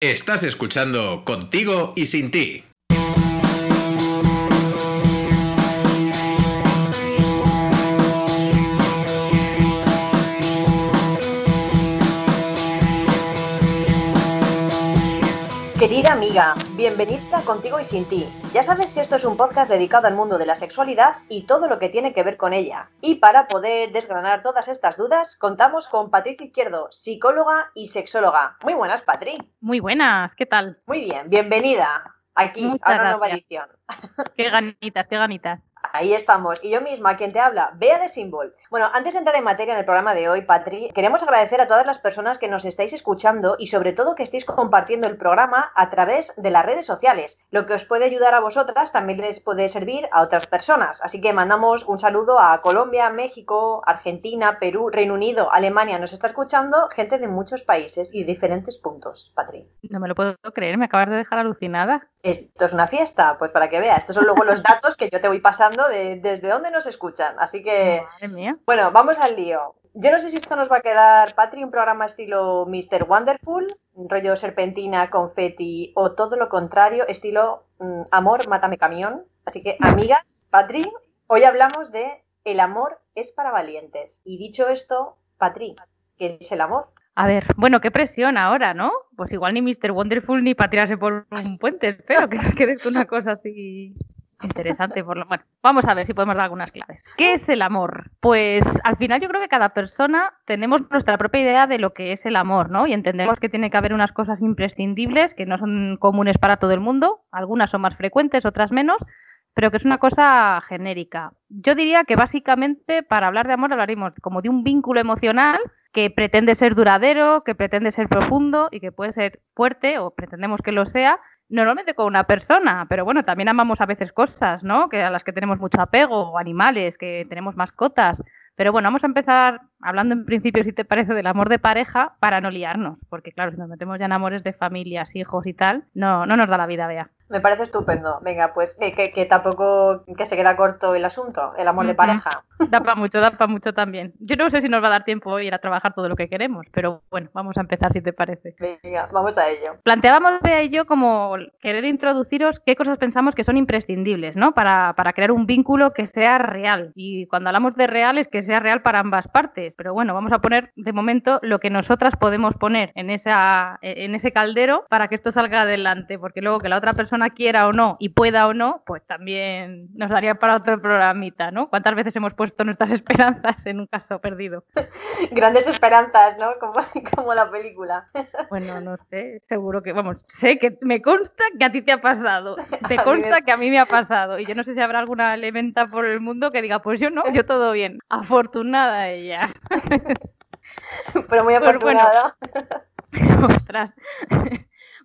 Estás escuchando Contigo y Sin Ti. Querida amiga, bienvenida contigo y sin ti. Ya sabes que esto es un podcast dedicado al mundo de la sexualidad y todo lo que tiene que ver con ella. Y para poder desgranar todas estas dudas, contamos con Patricia Izquierdo, psicóloga y sexóloga. Muy buenas, Patri. Muy buenas, ¿qué tal? Muy bien, bienvenida aquí a una nueva edición. Qué ganitas, qué ganitas. Ahí estamos. Y yo misma, quien te habla, Bea de Symbol. Bueno, antes de entrar en materia en el programa de hoy, Patri, queremos agradecer a todas las personas que nos estáis escuchando y sobre todo que estéis compartiendo el programa a través de las redes sociales. Lo que os puede ayudar a vosotras también les puede servir a otras personas. Así que mandamos un saludo a Colombia, México, Argentina, Perú, Reino Unido, Alemania. Nos está escuchando gente de muchos países y diferentes puntos, Patri. No me lo puedo creer, me acabas de dejar alucinada. Esto es una fiesta, pues para que veas. Estos son luego los datos que yo te voy pasando de desde dónde nos escuchan. Así que, Madre mía. bueno, vamos al lío. Yo no sé si esto nos va a quedar, Patri, un programa estilo Mr. Wonderful, rollo serpentina, confetti o todo lo contrario, estilo mm, amor, mátame camión. Así que, amigas, Patri, hoy hablamos de el amor es para valientes. Y dicho esto, Patri, ¿qué es el amor? A ver, bueno, qué presión ahora, ¿no? Pues igual ni Mr. Wonderful ni para tirarse por un puente, espero que nos quede una cosa así interesante. Lo... Bueno, vamos a ver si podemos dar algunas claves. ¿Qué es el amor? Pues al final yo creo que cada persona tenemos nuestra propia idea de lo que es el amor, ¿no? Y entendemos que tiene que haber unas cosas imprescindibles que no son comunes para todo el mundo, algunas son más frecuentes, otras menos, pero que es una cosa genérica. Yo diría que básicamente para hablar de amor hablaremos como de un vínculo emocional que pretende ser duradero, que pretende ser profundo y que puede ser fuerte, o pretendemos que lo sea, normalmente con una persona, pero bueno, también amamos a veces cosas, ¿no? Que a las que tenemos mucho apego, o animales, que tenemos mascotas. Pero bueno, vamos a empezar hablando en principio, si te parece, del amor de pareja para no liarnos, porque claro, si nos metemos ya en amores de familias, hijos y tal, no, no nos da la vida, vea. Me parece estupendo. Venga, pues eh, que, que tampoco que se queda corto el asunto, el amor de pareja. Da para mucho, da para mucho también. Yo no sé si nos va a dar tiempo hoy ir a trabajar todo lo que queremos, pero bueno, vamos a empezar si te parece. Venga, vamos a ello. Planteábamos, Bea y yo, como querer introduciros qué cosas pensamos que son imprescindibles, ¿no? Para, para crear un vínculo que sea real. Y cuando hablamos de real es que sea real para ambas partes. Pero bueno, vamos a poner de momento lo que nosotras podemos poner en, esa, en ese caldero para que esto salga adelante. Porque luego que la otra persona quiera o no y pueda o no, pues también nos daría para otro programita, ¿no? ¿Cuántas veces hemos puesto nuestras esperanzas en un caso perdido? Grandes esperanzas, ¿no? Como, como la película. Bueno, no sé, seguro que, vamos, sé que me consta que a ti te ha pasado, te consta que a mí me ha pasado, y yo no sé si habrá alguna elementa por el mundo que diga, pues yo no, yo todo bien, afortunada ella, Pero muy Pues bueno. afortunada. ostras.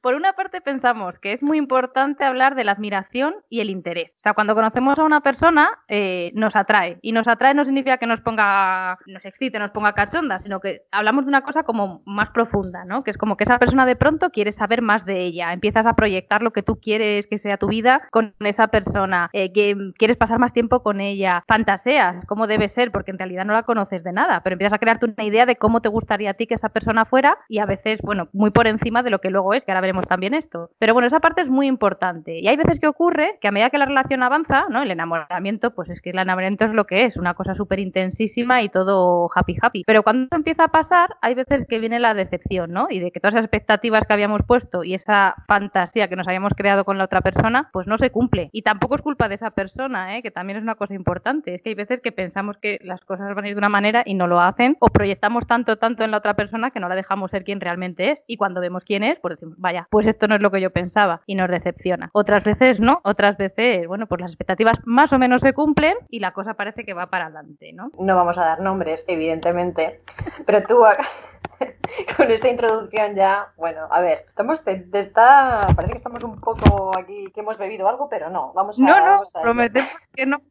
Por una parte pensamos que es muy importante hablar de la admiración y el interés. O sea, cuando conocemos a una persona eh, nos atrae. Y nos atrae no significa que nos ponga, nos excite, nos ponga cachonda, sino que hablamos de una cosa como más profunda, ¿no? Que es como que esa persona de pronto quiere saber más de ella. Empiezas a proyectar lo que tú quieres que sea tu vida con esa persona. eh, que quieres pasar más tiempo con ella. Fantaseas cómo debe ser, porque en realidad no la conoces de nada. Pero empiezas a crearte una idea de cómo te gustaría a ti que esa persona fuera y a veces, bueno, muy por encima de lo que luego es, que ahora veremos también esto. Pero bueno, esa parte es muy importante. Y hay veces que ocurre que a medida que la relación avanza, ¿no? El enamoramiento, pues es que el enamoramiento es lo que es, una cosa súper intensísima y todo happy happy. Pero cuando empieza a pasar, hay veces que viene la decepción, ¿no? Y de que todas esas expectativas que habíamos puesto y esa fantasía que nos habíamos creado con la otra persona, pues no se cumple. Y tampoco es culpa de esa persona, ¿eh? Que también es una cosa importante. Es que hay veces que pensamos que las cosas van a ir de una manera y no lo hacen, o proyectamos tanto, tanto en la otra persona que no la dejamos ser quien realmente es. Y cuando vemos quién es, pues decimos, vaya, pues esto no es lo que yo pensaba y nos decepciona. Otras veces no, otras veces, bueno, pues las expectativas más o menos se cumplen y la cosa parece que va para adelante, ¿no? No vamos a dar nombres, evidentemente. Pero tú, con esta introducción ya, bueno, a ver, estamos, te, te está, parece que estamos un poco aquí, que hemos bebido algo, pero no, vamos a, No, no, vamos a ello. prometemos que no.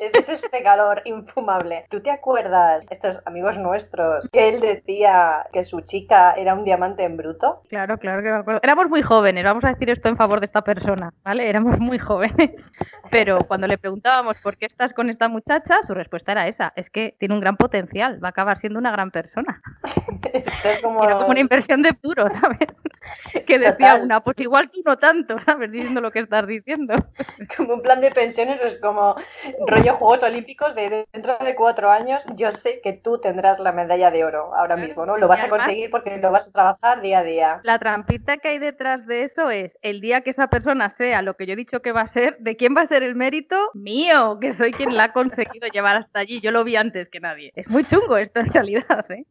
Es, es este calor infumable. ¿Tú te acuerdas, estos amigos nuestros, que él decía que su chica era un diamante en bruto? Claro, claro que me acuerdo. Éramos muy jóvenes, vamos a decir esto en favor de esta persona, ¿vale? Éramos muy jóvenes. Pero cuando le preguntábamos por qué estás con esta muchacha, su respuesta era esa, es que tiene un gran potencial, va a acabar siendo una gran persona. Es como... como una inversión de puro, ¿sabes? que decía una, pues igual tú no tanto, ¿sabes? Diciendo lo que estás diciendo. Como un plan de pensiones, es como rollo Juegos Olímpicos de dentro de cuatro años, yo sé que tú tendrás la medalla de oro ahora mismo, ¿no? Lo vas a conseguir porque lo vas a trabajar día a día. La trampita que hay detrás de eso es el día que esa persona sea lo que yo he dicho que va a ser, ¿de quién va a ser el mérito? Mío, que soy quien la ha conseguido llevar hasta allí. Yo lo vi antes que nadie. Es muy chungo esto en realidad, ¿eh?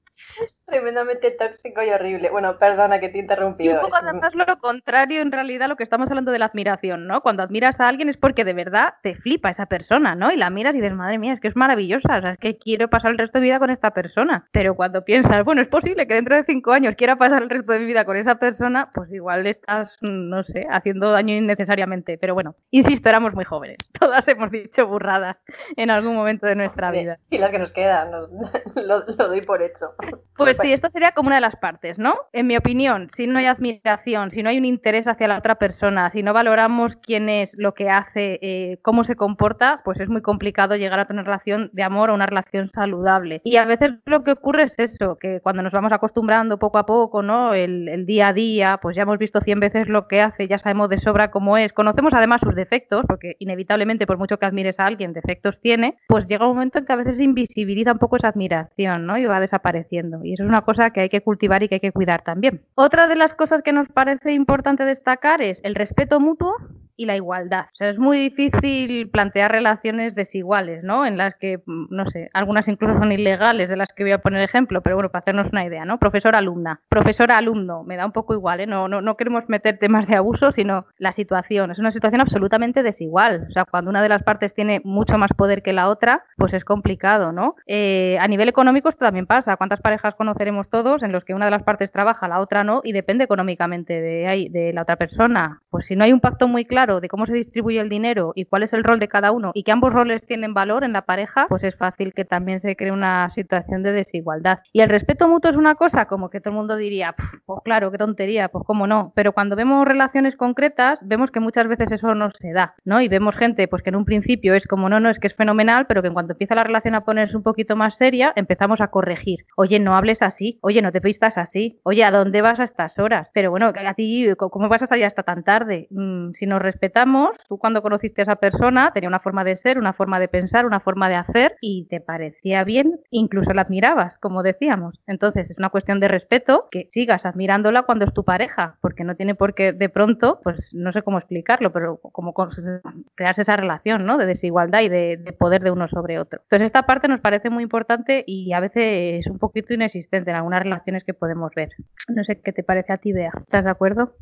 Es tremendamente tóxico y horrible. Bueno, perdona que te he interrumpido. Y un poco además lo contrario en realidad lo que estamos hablando de la admiración, ¿no? Cuando admiras a alguien es porque de verdad te flipa esa persona, ¿no? Y la miras y dices, madre mía, es que es maravillosa, o sea, es que quiero pasar el resto de mi vida con esta persona. Pero cuando piensas, bueno, es posible que dentro de cinco años quiera pasar el resto de mi vida con esa persona, pues igual estás, no sé, haciendo daño innecesariamente. Pero bueno, insisto, éramos muy jóvenes. Todas hemos dicho burradas en algún momento de nuestra vida. Y las que nos quedan, lo doy por hecho. Pues sí, esto sería como una de las partes, ¿no? En mi opinión, si no hay admiración, si no hay un interés hacia la otra persona, si no valoramos quién es, lo que hace, eh, cómo se comporta, pues es muy complicado llegar a tener relación de amor o una relación saludable. Y a veces lo que ocurre es eso, que cuando nos vamos acostumbrando poco a poco, ¿no? El, día a día, pues ya hemos visto cien veces lo que hace, ya sabemos de sobra cómo es, conocemos además sus defectos, porque inevitablemente, por mucho que admires a alguien, defectos tiene, pues llega un momento en que a veces invisibiliza un poco esa admiración, ¿no? Y va desapareciendo. Y eso es una cosa que hay que cultivar y que hay que cuidar también. Otra de las cosas que nos parece importante destacar es el respeto mutuo y la igualdad. O sea, es muy difícil plantear relaciones desiguales, ¿no? En las que, mm, no sé, algunas incluso son ilegales, de las que voy a poner ejemplo, pero bueno, para hacernos una idea, ¿no? Profesor-alumna, profesor-alumno, me da un poco igual, ¿eh? No, no, no queremos meter temas de abuso, sino la situación. Es una situación absolutamente desigual. O sea, cuando una de las partes tiene mucho más poder que la otra, pues es complicado, ¿no? Eh, a nivel económico esto también pasa. ¿Cuántas parejas conoceremos todos en los que una de las partes trabaja, la otra no, y depende económicamente de, de la otra persona? Pues si no hay un pacto muy claro de cómo se distribuye el dinero y cuál es el rol de cada uno y que ambos roles tienen valor en la pareja, pues es fácil que también se cree una situación de desigualdad. Y el respeto mutuo es una cosa como que todo el mundo diría, pues claro, qué tontería, pues cómo no. Pero cuando vemos relaciones concretas, vemos que muchas veces eso no se da, ¿no? Y vemos gente, pues que en un principio es como, no, no, es que es fenomenal, pero que en cuanto empieza la relación a ponerse un poquito más seria, empezamos a corregir. Oye, no hables así, oye, no te pistas así, oye, ¿a dónde vas a estas horas? Pero bueno, a ti, ¿cómo vas a salir hasta tan tarde? Mm, si nos respetamos, tú cuando conociste a esa persona tenía una forma de ser, una forma de pensar, una forma de hacer y te parecía bien, incluso la admirabas, como decíamos. Entonces es una cuestión de respeto que sigas admirándola cuando es tu pareja, porque no tiene por qué de pronto, pues no sé cómo explicarlo, pero como crearse esa relación, ¿no? De desigualdad y de, de poder de uno sobre otro. Entonces esta parte nos parece muy importante y a veces es un poquito inexistente en algunas relaciones que podemos ver. No sé qué te parece a ti, Bea. ¿Estás de acuerdo?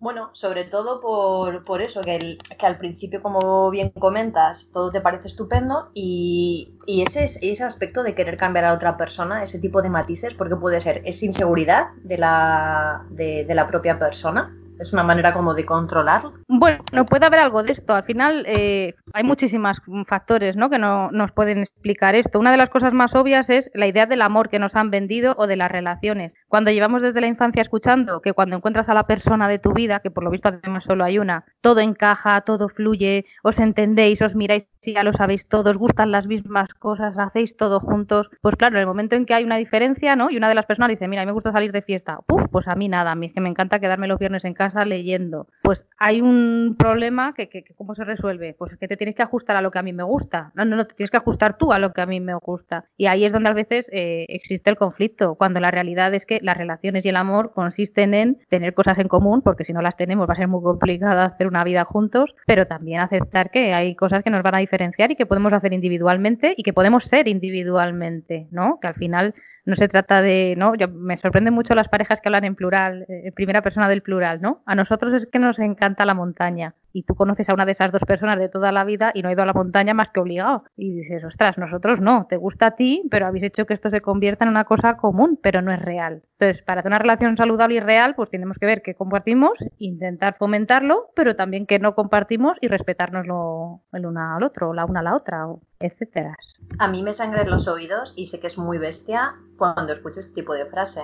Bueno, sobre todo por, eso, que, que, al principio, como bien comentas, todo te parece estupendo y, ese, ese aspecto de querer cambiar a otra persona, ese tipo de matices, porque puede ser, es inseguridad de la, de, de la propia persona, es una manera como de controlarlo. Bueno, no puede haber algo de esto. Al final eh, hay muchísimos factores ¿no? que no, nos pueden explicar esto. Una de las cosas más obvias es la idea del amor que nos han vendido o de las relaciones. Cuando llevamos desde la infancia escuchando que cuando encuentras a la persona de tu vida, que por lo visto además solo hay una, todo encaja, todo fluye, os entendéis, os miráis si ya lo sabéis todos, gustan las mismas cosas, hacéis todo juntos, pues claro, en el momento en que hay una diferencia, ¿no? Y una de las personas dice, mira, me gusta salir de fiesta, Puf, pues a mí nada, a mí es que me encanta quedarme los viernes en casa leyendo. Pues hay un problema que, que, ¿cómo se resuelve? Pues que te tienes que ajustar a lo que a mí me gusta. No, no, no, te tienes que ajustar tú a lo que a mí me gusta. Y ahí es donde a veces eh, existe el conflicto, cuando la realidad es que las relaciones y el amor consisten en tener cosas en común, porque si no las tenemos va a ser muy complicado hacer una vida juntos, pero también aceptar que hay cosas que nos van a diferenciar y que podemos hacer individualmente y que podemos ser individualmente, ¿no? Que al final no se trata de, ¿no? Yo, me sorprende mucho las parejas que hablan en plural, eh, en primera persona del plural, ¿no? A nosotros es que nos encanta la montaña y tú conoces a una de esas dos personas de toda la vida y no ha ido a la montaña más que obligado. Y dices, ostras, nosotros no, te gusta a ti, pero habéis hecho que esto se convierta en una cosa común, pero no es real. Entonces, para hacer una relación saludable y real, pues tenemos que ver qué compartimos, intentar fomentarlo, pero también que no compartimos y respetárnoslo el uno al otro, la una a la otra, etcétera. A mí me sangran los oídos y sé que es muy bestia cuando escucho este tipo de frase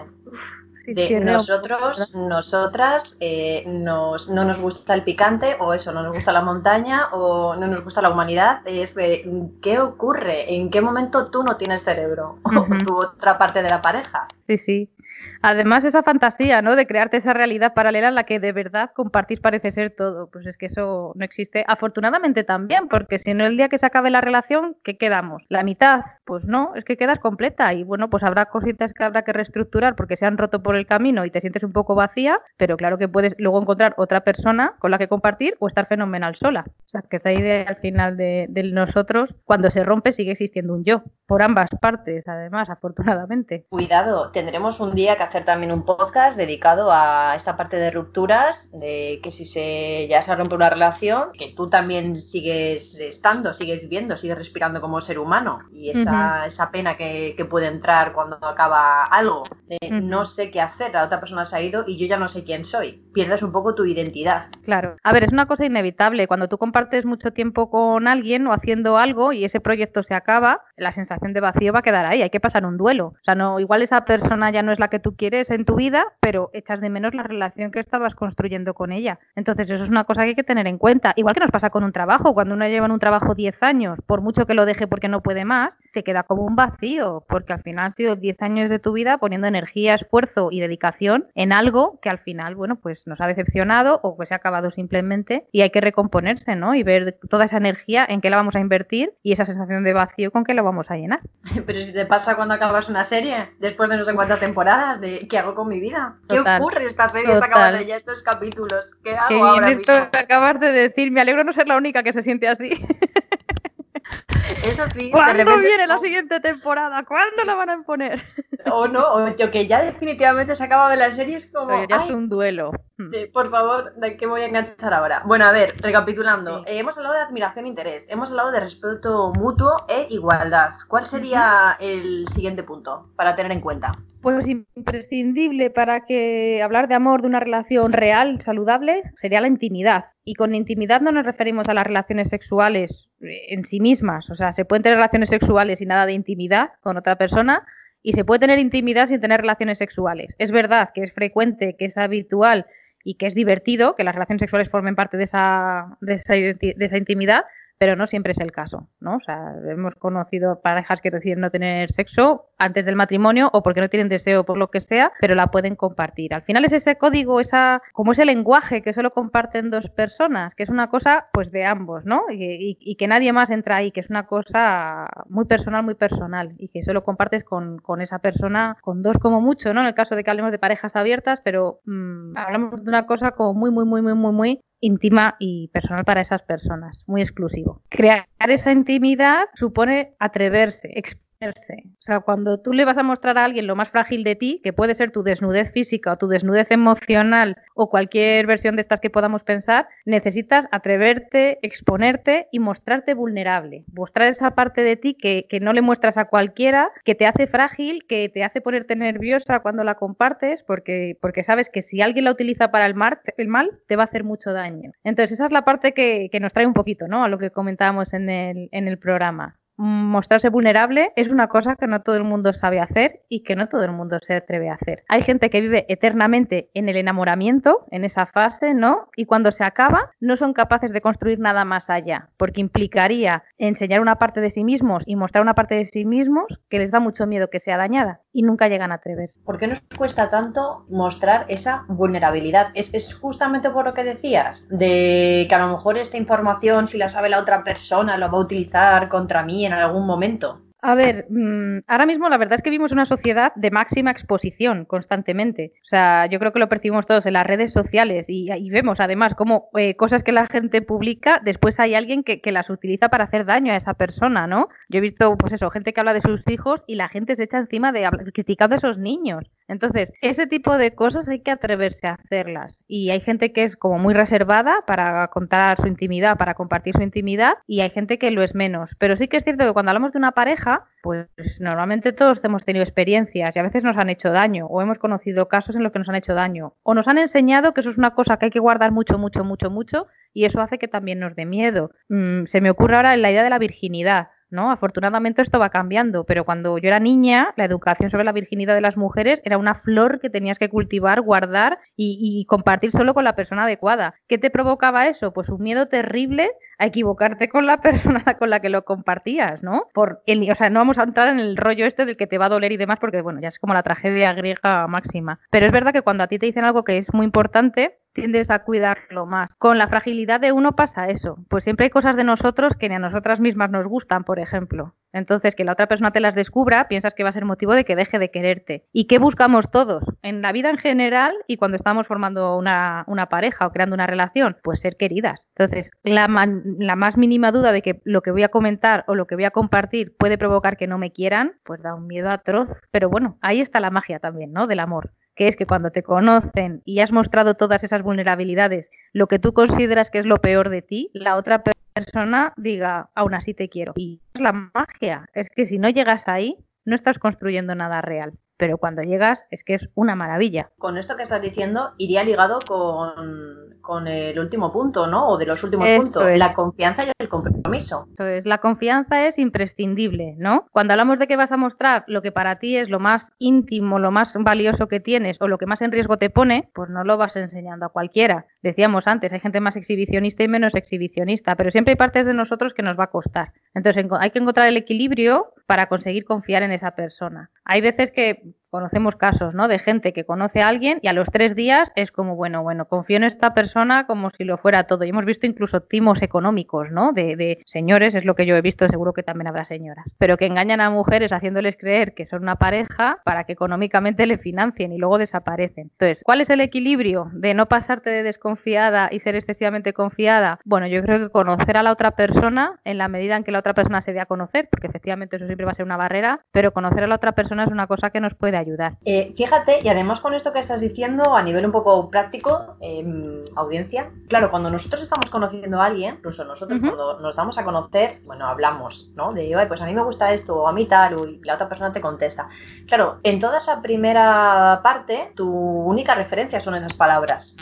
de nosotros, nosotras, eh, nos, no nos gusta el picante o eso, no nos gusta la montaña o no nos gusta la humanidad. Es de, ¿qué ocurre? ¿En qué momento tú no tienes cerebro? O tu otra parte de la pareja. Sí, sí. Además, esa fantasía, ¿no? De crearte esa realidad paralela en la que de verdad compartís parece ser todo. Pues es que eso no existe. Afortunadamente también, porque si no, el día que se acabe la relación, ¿qué quedamos? ¿La mitad? Pues no, es que quedas completa. Y bueno, pues habrá cositas que habrá que reestructurar porque se han roto por el camino y te sientes un poco vacía, pero claro que puedes luego encontrar otra persona con la que compartir o estar fenomenal sola. O sea, que esa idea al final de nosotros, cuando se rompe, sigue existiendo un yo. Por ambas partes, además, afortunadamente. Cuidado, tendremos un día que hacer hacer también un podcast dedicado a esta parte de rupturas, de que si se ya se rompe una relación, que tú también sigues estando, sigues viviendo, sigues respirando como ser humano. Y esa, esa pena que, que, puede entrar cuando acaba algo, de no sé qué hacer, la otra persona se ha ido y yo ya no sé quién soy. Pierdes un poco tu identidad. Claro. A ver, es una cosa inevitable. Cuando tú compartes mucho tiempo con alguien o haciendo algo y ese proyecto se acaba, la sensación de vacío va a quedar ahí. Hay que pasar un duelo. O sea, no, igual esa persona ya no es la que tú quieres en tu vida, pero echas de menos la relación que estabas construyendo con ella. Entonces, eso es una cosa que hay que tener en cuenta. Igual que nos pasa con un trabajo, cuando uno lleva en un trabajo 10 años, por mucho que lo deje porque no puede más, te queda como un vacío, porque al final han sido 10 años de tu vida poniendo energía, esfuerzo y dedicación en algo que al final, bueno, pues nos ha decepcionado o que se ha acabado simplemente y hay que recomponerse, ¿no? Y ver toda esa energía en qué la vamos a invertir y esa sensación de vacío con qué la vamos a llenar. Pero si te pasa cuando acabas una serie, después de no sé cuántas temporadas, de ¿qué hago con mi vida? ¿Qué ocurre esta serie? Se acaban de ya estos capítulos. ¿Qué hago Qué ahora esto mismo? que acabas de decir. Me alegro no ser la única que se siente así. Eso sí, de ¿Cuándo repente viene la es- siguiente temporada? ¿Cuándo la van a poner? o no, o yo que ya definitivamente se ha acabado la serie es como, Pero ya es un duelo. Sí, por favor, ¿de qué voy a enganchar ahora? Bueno, a ver, recapitulando. Sí. Eh, hemos hablado de admiración e interés, hemos hablado de respeto mutuo e igualdad. ¿Cuál sería el siguiente punto para tener en cuenta? Pues imprescindible para que hablar de amor, de una relación real, saludable, sería la intimidad. Y con intimidad no nos referimos a las relaciones sexuales en sí mismas. O sea, se pueden tener relaciones sexuales y nada de intimidad con otra persona. Y se puede tener intimidad sin tener relaciones sexuales. Es verdad que es frecuente, que es habitual y que es divertido que las relaciones sexuales formen parte de esa, de esa intimidad, pero no siempre es el caso, ¿no? O sea, hemos conocido parejas que deciden no tener sexo antes del matrimonio o porque no tienen deseo por lo que sea, pero la pueden compartir. Al final es ese código, esa, como ese lenguaje que solo comparten dos personas, que es una cosa pues de ambos, ¿no? Y, y- y que nadie más entra ahí, que es una cosa muy personal, muy personal, y que solo compartes con, con esa persona, con dos como mucho, ¿no? En el caso de que hablemos de parejas abiertas, pero mm, hablamos de una cosa como muy, muy, muy, muy, muy, muy íntima y personal para esas personas, muy exclusivo. Crear esa intimidad supone atreverse, O sea, cuando tú le vas a mostrar a alguien lo más frágil de ti, que puede ser tu desnudez física o tu desnudez emocional o cualquier versión de estas que podamos pensar, necesitas atreverte, exponerte y mostrarte vulnerable. Mostrar esa parte de ti que, que no le muestras a cualquiera, que te hace frágil, que te hace ponerte nerviosa cuando la compartes, porque, porque sabes que si alguien la utiliza para el, mar- el mal, te va a hacer mucho daño. Entonces, esa es la parte que, que nos trae un poquito, ¿no? A lo que comentábamos en el, en el programa. Mostrarse vulnerable es una cosa que no todo el mundo sabe hacer y que no todo el mundo se atreve a hacer. Hay gente que vive eternamente en el enamoramiento, en esa fase, ¿no? Y cuando se acaba, no son capaces de construir nada más allá, porque implicaría enseñar una parte de sí mismos y mostrar una parte de sí mismos que les da mucho miedo que sea dañada y nunca llegan a atreverse. ¿Por qué nos cuesta tanto mostrar esa vulnerabilidad? Es, es justamente por lo que decías, de que a lo mejor esta información, si la sabe la otra persona, lo va a utilizar contra mí en algún momento. A ver, mm, ahora mismo la verdad es que vivimos una sociedad de máxima exposición constantemente. O sea, yo creo que lo percibimos todos en las redes sociales y, vemos además como eh, cosas que la gente publica, después hay alguien que, que las utiliza para hacer daño a esa persona, ¿no? Yo he visto, pues eso, gente que habla de sus hijos y la gente se echa encima de criticando a esos niños. Entonces, ese tipo de cosas hay que atreverse a hacerlas. Y hay gente que es como muy reservada para contar su intimidad, para compartir su intimidad, y hay gente que lo es menos. Pero sí que es cierto que cuando hablamos de una pareja, pues normalmente todos hemos tenido experiencias y a veces nos han hecho daño, o hemos conocido casos en los que nos han hecho daño, o nos han enseñado que eso es una cosa que hay que guardar mucho, mucho, mucho, mucho, y eso hace que también nos dé miedo. Mm, se me ocurre ahora la idea de la virginidad. ¿No? Afortunadamente esto va cambiando, pero cuando yo era niña, la educación sobre la virginidad de las mujeres era una flor que tenías que cultivar, guardar y, y compartir solo con la persona adecuada. ¿Qué te provocaba eso? Pues un miedo terrible a equivocarte con la persona con la que lo compartías, ¿no? Por el, o sea, no vamos a entrar en el rollo este del que te va a doler y demás, porque bueno, ya es como la tragedia griega máxima. Pero es verdad que cuando a ti te dicen algo que es muy importante, tiendes a cuidarlo más. Con la fragilidad de uno pasa eso. Pues siempre hay cosas de nosotros que ni a nosotras mismas nos gustan, por ejemplo. Entonces, que la otra persona te las descubra, piensas que va a ser motivo de que deje de quererte. ¿Y qué buscamos todos? En la vida en general y cuando estamos formando una, pareja o creando una relación, pues ser queridas. Entonces, la, la más mínima duda de que lo que voy a comentar o lo que voy a compartir puede provocar que no me quieran, pues da un miedo atroz. Pero bueno, ahí está la magia también, ¿no? Del amor que es que cuando te conocen y has mostrado todas esas vulnerabilidades, lo que tú consideras que es lo peor de ti, la otra persona diga, aún así te quiero. Y es la magia, es que si no llegas ahí, no estás construyendo nada real pero cuando llegas es que es una maravilla. Con esto que estás diciendo, iría ligado con, con el último punto, ¿no? O de los últimos puntos, la confianza y el compromiso. Eso la confianza es imprescindible, ¿no? Cuando hablamos de que vas a mostrar lo que para ti es lo más íntimo, lo más valioso que tienes o lo que más en riesgo te pone, pues no lo vas enseñando a cualquiera. Decíamos antes, hay gente más exhibicionista y menos exhibicionista, pero siempre hay partes de nosotros que nos va a costar. Entonces hay que encontrar el equilibrio para conseguir confiar en esa persona. Hay veces que conocemos casos, ¿no? De gente que conoce a alguien y a los tres días es como, bueno, bueno, confío en esta persona como si lo fuera todo. Y hemos visto incluso timos económicos, ¿no? De, de, señores, es lo que yo he visto, seguro que también habrá señoras, pero que engañan a mujeres haciéndoles creer que son una pareja para que económicamente le financien y luego desaparecen. Entonces, ¿cuál es el equilibrio de no pasarte de desconfiada y ser excesivamente confiada? Bueno, yo creo que conocer a la otra persona en la medida en que la otra persona se dé a conocer, porque efectivamente eso siempre va a ser una barrera, pero conocer a la otra persona es una cosa que nos puede ayudar. Eh, fíjate, y además con esto que estás diciendo a nivel un poco práctico, eh, audiencia, claro, cuando nosotros estamos conociendo a alguien, incluso nosotros cuando nos damos a conocer, bueno, hablamos, ¿no? De, pues a mí me gusta esto, o a mí tal, y la otra persona te contesta. Claro, en toda esa primera parte, tu única referencia son esas palabras.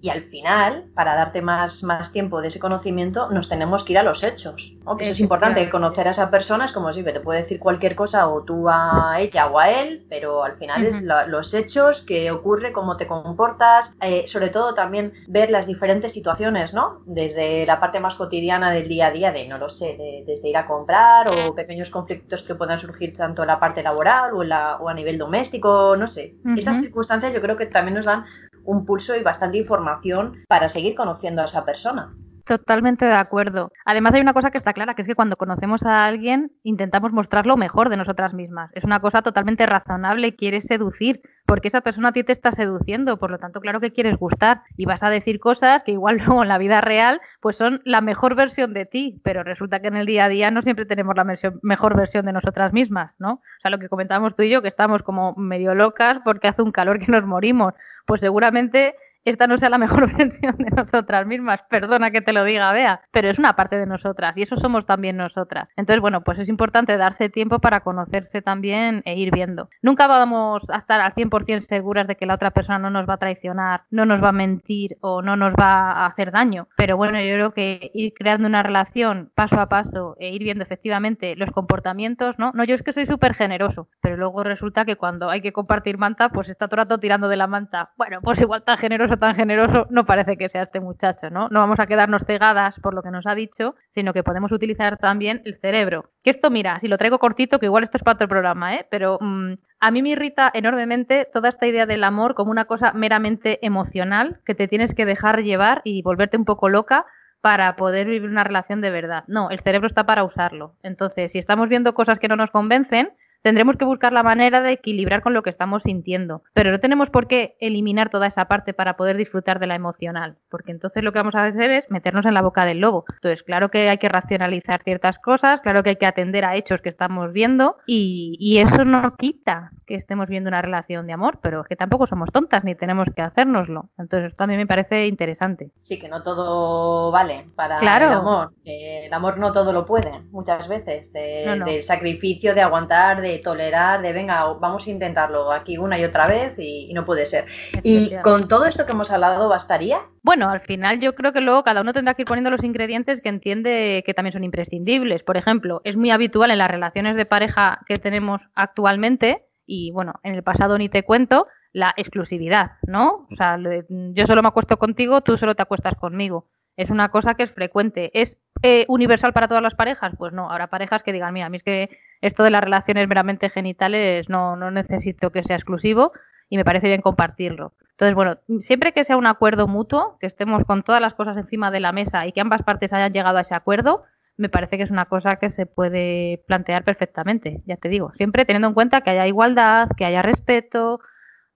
Y al final, para darte más, más tiempo de ese conocimiento, nos tenemos que ir a los hechos. ¿no? Que eso es importante, conocer a esa persona es como si te puede decir cualquier cosa o tú a ella o a él, pero al final es los hechos, que ocurre, cómo te comportas, eh, sobre todo también ver las diferentes situaciones, ¿no? Desde la parte más cotidiana del día a día, de no lo sé, desde ir a comprar o pequeños conflictos que puedan surgir tanto en la parte laboral o, la, o a nivel doméstico, no sé. Esas circunstancias yo creo que también nos dan un pulso y bastante información para seguir conociendo a esa persona. Totalmente de acuerdo. Además hay una cosa que está clara, que es que cuando conocemos a alguien intentamos mostrar lo mejor de nosotras mismas. Es una cosa totalmente razonable, quieres seducir, porque esa persona a ti te está seduciendo, por lo tanto claro que quieres gustar y vas a decir cosas que igual luego en la vida real pues son la mejor versión de ti, pero resulta que en el día a día no siempre tenemos la mejor versión de nosotras mismas, ¿no? O sea, lo que comentábamos tú y yo, que estamos como medio locas porque hace un calor que nos morimos, pues seguramente esta no sea la mejor versión de nosotras mismas, perdona que te lo diga, Bea, pero es una parte de nosotras y eso somos también nosotras. Entonces, bueno, pues es importante darse tiempo para conocerse también e ir viendo. Nunca vamos a estar al 100% seguras de que la otra persona no nos va a traicionar, no nos va a mentir o no nos va a hacer daño, pero bueno, yo creo que ir creando una relación paso a paso e ir viendo efectivamente los comportamientos, ¿no? No, yo es que soy súper generoso, pero luego resulta que cuando hay que compartir manta, pues está todo el rato tirando de la manta. Bueno, pues igual tan generoso tan generoso no parece que sea este muchacho, ¿no? No vamos a quedarnos cegadas por lo que nos ha dicho, sino que podemos utilizar también el cerebro. Que esto, mira, si lo traigo cortito, que igual esto es para otro programa, ¿eh? Pero mm, a mí me irrita enormemente toda esta idea del amor como una cosa meramente emocional, que te tienes que dejar llevar y volverte un poco loca para poder vivir una relación de verdad. No, el cerebro está para usarlo. Entonces, si estamos viendo cosas que no nos convencen, tendremos que buscar la manera de equilibrar con lo que estamos sintiendo. Pero no tenemos por qué eliminar toda esa parte para poder disfrutar de la emocional, porque entonces lo que vamos a hacer es meternos en la boca del lobo. Entonces, claro que hay que racionalizar ciertas cosas, claro que hay que atender a hechos que estamos viendo y, eso no quita que estemos viendo una relación de amor, pero es que tampoco somos tontas ni tenemos que hacérnoslo. Entonces, esto también me parece interesante. Sí, que no todo vale para Claro. el amor. el amor no todo lo puede, muchas veces. De, No, no. de sacrificio, de aguantar, de tolerar, de venga, vamos a intentarlo aquí una y otra vez y, y no puede ser. Y con todo esto que hemos hablado, ¿bastaría? Bueno, al final yo creo que luego cada uno tendrá que ir poniendo los ingredientes que entiende que también son imprescindibles. Por ejemplo, es muy habitual en las relaciones de pareja que tenemos actualmente, y bueno, en el pasado ni te cuento, la exclusividad, ¿no? O sea, yo solo me acuesto contigo, tú solo te acuestas conmigo. Es una cosa que es frecuente. ¿Es eh, universal para todas las parejas? Pues no, habrá parejas que digan, mira, a mí es que esto de las relaciones meramente genitales no, no necesito que sea exclusivo y me parece bien compartirlo. Entonces, bueno, siempre que sea un acuerdo mutuo, que estemos con todas las cosas encima de la mesa y que ambas partes hayan llegado a ese acuerdo, me parece que es una cosa que se puede plantear perfectamente, ya te digo, siempre teniendo en cuenta que haya igualdad, que haya respeto,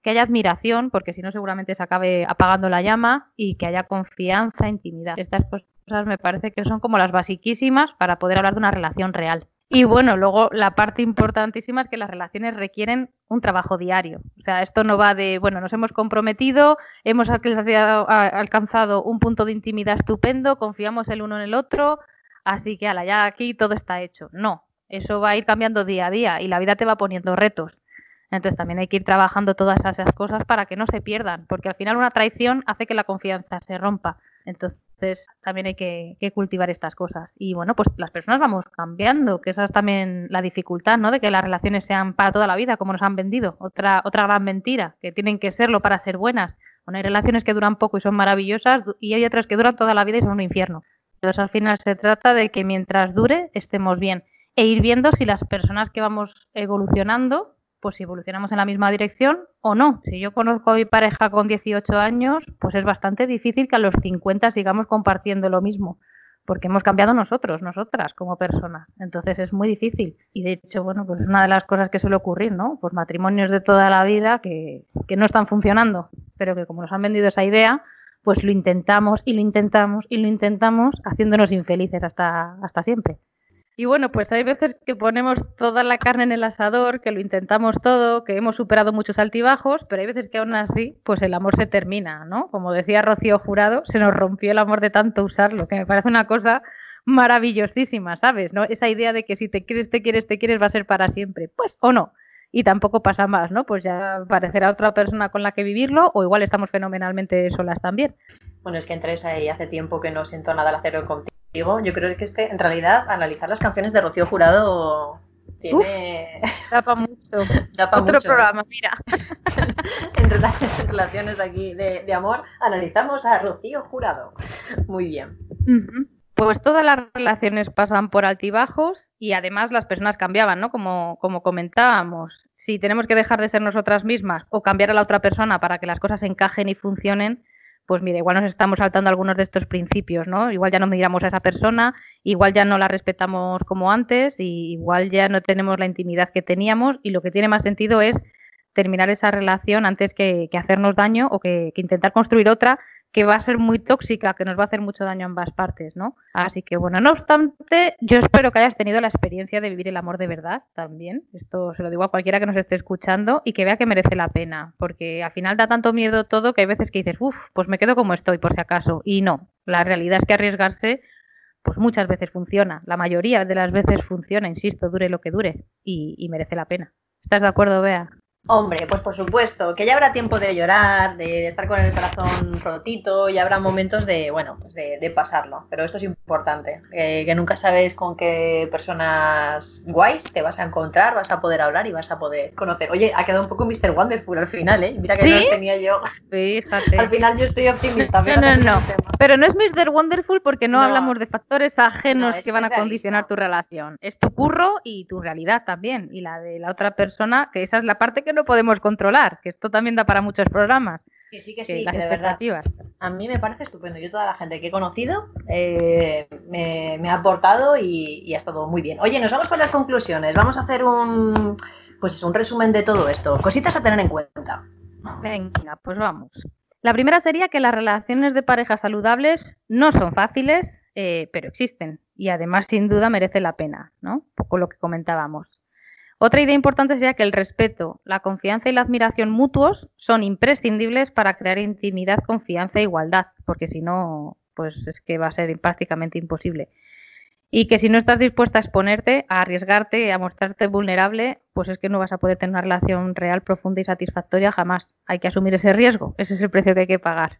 que haya admiración, porque si no seguramente se acabe apagando la llama y que haya confianza, intimidad. Estas cosas me parece que son como las basiquísimas para poder hablar de una relación real. Y bueno, luego la parte importantísima es que las relaciones requieren un trabajo diario. O sea, esto no va de, bueno, nos hemos comprometido, hemos alcanzado, un punto de intimidad estupendo, confiamos el uno en el otro, así que ala, ya aquí todo está hecho. No, eso va a ir cambiando día a día y la vida te va poniendo retos. Entonces también hay que ir trabajando todas esas cosas para que no se pierdan, porque al final una traición hace que la confianza se rompa. Entonces también hay que, cultivar estas cosas. Y bueno, pues las personas vamos cambiando, que esa es también la dificultad, ¿no? De que las relaciones sean para toda la vida, como nos han vendido. Otra, otra gran mentira, que tienen que serlo para ser buenas. Bueno, hay relaciones que duran poco y son maravillosas y hay otras que duran toda la vida y son un infierno. Entonces al final se trata de que mientras dure estemos bien e ir viendo si las personas que vamos evolucionando, pues si evolucionamos en la misma dirección o no. Si yo conozco a mi pareja con 18 años, pues es bastante difícil que a los 50 sigamos compartiendo lo mismo, porque hemos cambiado nosotros, nosotras como personas. Entonces es muy difícil. Y de hecho, bueno, pues es una de las cosas que suele ocurrir, ¿no? Pues matrimonios de toda la vida que, que no están funcionando, pero que como nos han vendido esa idea, pues lo intentamos y lo intentamos y lo intentamos haciéndonos infelices hasta, hasta siempre. Y bueno, pues hay veces que ponemos toda la carne en el asador, que lo intentamos todo, que hemos superado muchos altibajos, pero hay veces que aún así, pues el amor se termina, ¿no? Como decía Rocío Jurado, se nos rompió el amor de tanto usarlo, que me parece una cosa maravillosísima, ¿sabes? ¿No? Esa idea de que si te quieres, te quieres, te quieres va a ser para siempre. Pues o no. Y tampoco pasa más, ¿no? Pues ya parecerá otra persona con la que vivirlo, o igual estamos fenomenalmente solas también. Bueno, es que entres ahí hace tiempo que no siento nada al hacerlo contigo. Yo creo que es que en realidad analizar las canciones de Rocío Jurado tiene... Da pa' mucho. da pa' Otro mucho. programa, mira. Entre las relaciones aquí de, de amor, analizamos a Rocío Jurado. Muy bien. Ujú. Pues todas las relaciones pasan por altibajos y además las personas cambiaban, ¿no? Como, como comentábamos. Si tenemos que dejar de ser nosotras mismas o cambiar a la otra persona para que las cosas encajen y funcionen, pues mira, igual nos estamos saltando algunos de estos principios, ¿no? Igual ya no miramos a esa persona, igual ya no la respetamos como antes, y igual ya no tenemos la intimidad que teníamos, y lo que tiene más sentido es terminar esa relación antes que, hacernos daño o que intentar construir otra que va a ser muy tóxica, que nos va a hacer mucho daño a ambas partes, ¿no? Así que bueno, no obstante, yo espero que hayas tenido la experiencia de vivir el amor de verdad también. Esto se lo digo a cualquiera que nos esté escuchando y que vea que merece la pena, porque al final da tanto miedo todo que hay veces que dices, uff, pues me quedo como estoy por si acaso. Y no, la realidad es que arriesgarse, pues muchas veces funciona, la mayoría de las veces funciona, insisto, dure lo que dure y, y merece la pena. ¿Estás de acuerdo, Bea? Hombre, pues por supuesto, que ya habrá tiempo de llorar, de estar con el corazón rotito, y habrá momentos de, bueno, pues de, de pasarlo. Pero esto es importante, eh, que nunca sabes con qué personas guays te vas a encontrar, vas a poder hablar y vas a poder conocer. Oye, ha quedado un poco Mr. Wonderful al final, ¿eh? Mira que ¿Sí? no los tenía yo. Fíjate. Al final yo estoy optimista. No, no, no. Pero no es Mr. Wonderful porque no, No. hablamos de factores ajenos No, que van a realista. condicionar tu relación. Es tu curro y tu realidad también. Y la de la otra persona, que esa es la parte que no podemos controlar, que esto también da para muchos programas. Que sí, que que sí, las que de verdad. A mí me parece estupendo. Yo toda la gente que he conocido eh, me, me ha aportado y, y ha estado muy bien. Oye, nos vamos con las conclusiones. Vamos a hacer un, pues un resumen de todo esto. Cositas a tener en cuenta. Venga, pues vamos. La primera sería que las relaciones de pareja saludables no son fáciles, eh, pero existen. Y además, sin duda, merece la pena, ¿no? Poco lo que comentábamos. Otra idea importante sería que el respeto, la confianza y la admiración mutuos son imprescindibles para crear intimidad, confianza e igualdad, porque si no, pues es que va a ser prácticamente imposible. Y que si no estás dispuesta a exponerte, a arriesgarte, a mostrarte vulnerable, pues es que no vas a poder tener una relación real, profunda y satisfactoria jamás. Hay que asumir ese riesgo, ese es el precio que hay que pagar.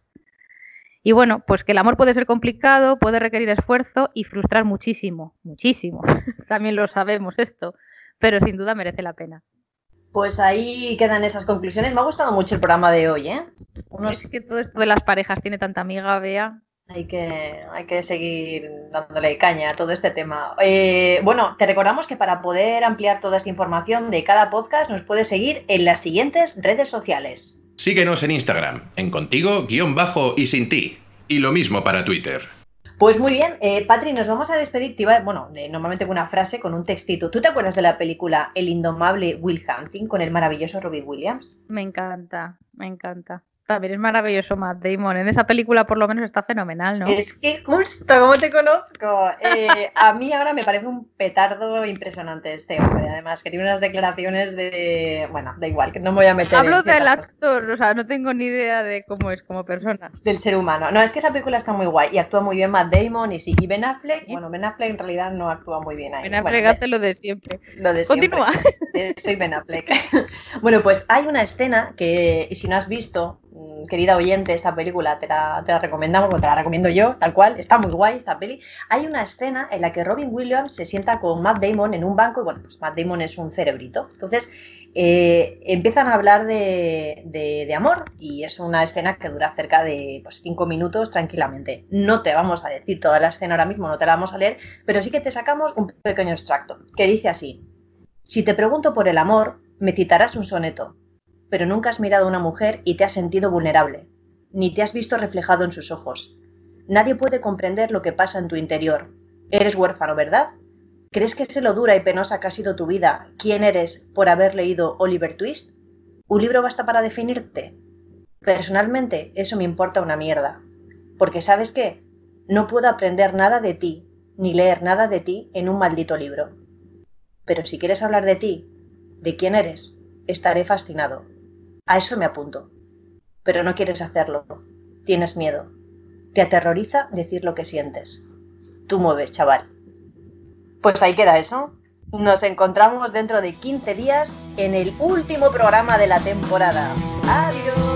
Y bueno, pues que el amor puede ser complicado, puede requerir esfuerzo y frustrar muchísimo, muchísimo. También lo sabemos esto pero sin duda merece la pena. Pues ahí quedan esas conclusiones. Me ha gustado mucho el programa de hoy, ¿eh? Es que todo esto de las parejas tiene tanta amiga, Bea. Hay que, hay que seguir dándole caña a todo este tema. Eh, bueno, te recordamos que para poder ampliar toda esta información de cada podcast nos puedes seguir en las siguientes redes sociales. Síguenos en Instagram, en contigo, guion bajo y sin ti. Y lo mismo para Twitter. Pues muy bien, eh, Patri, nos vamos a despedir. bueno, de, normalmente con una frase, con un textito. ¿Tú te acuerdas de la película El indomable Will Hunting con el maravilloso Robbie Williams? Me encanta, me encanta. También es maravilloso Matt Damon. En esa película por lo menos está fenomenal, ¿no? Es que justo, como te conozco, eh, a mí ahora me parece un petardo impresionante este hombre. Además, que tiene unas declaraciones de... Bueno, da igual, que no me voy a meter Hablo del actor, o sea, no tengo ni idea de cómo es como persona. Del ser humano. No, es que esa película está muy guay y actúa muy bien Matt Damon y sí. Y Ben Affleck, bueno, Ben Affleck en realidad no actúa muy bien ahí. Ben Affleck hace lo de siempre. Lo de Continúa. Siempre. Soy Ben Affleck. bueno, pues hay una escena que, si no has visto, querida oyente, esta película te la, te la recomendamos, te la recomiendo yo, tal cual, está muy guay esta peli. Hay una escena en la que Robin Williams se sienta con Matt Damon en un banco, y bueno, pues Matt Damon es un cerebrito. Entonces, eh, empiezan a hablar de, de, amor y es una escena que dura cerca de pues, cinco minutos tranquilamente. No te vamos a decir toda la escena ahora mismo, no te la vamos a leer, pero sí que te sacamos un pequeño extracto que dice así. Si te pregunto por el amor, me citarás un soneto, pero nunca has mirado a una mujer y te has sentido vulnerable, ni te has visto reflejado en sus ojos. Nadie puede comprender lo que pasa en tu interior. Eres huérfano, ¿verdad? ¿Crees que sé lo dura y penosa que ha sido tu vida? ¿Quién eres por haber leído Oliver Twist? ¿Un libro basta para definirte? Personalmente, eso me importa una mierda. Porque sabes qué? No puedo aprender nada de ti, ni leer nada de ti en un maldito libro. Pero si quieres hablar de ti, de quién eres, estaré fascinado. A eso me apunto. Pero no quieres hacerlo. Tienes miedo. Te aterroriza decir lo que sientes. Tú mueves, chaval. Pues ahí queda eso. Nos encontramos dentro de 15 días en el último programa de la temporada. Adiós.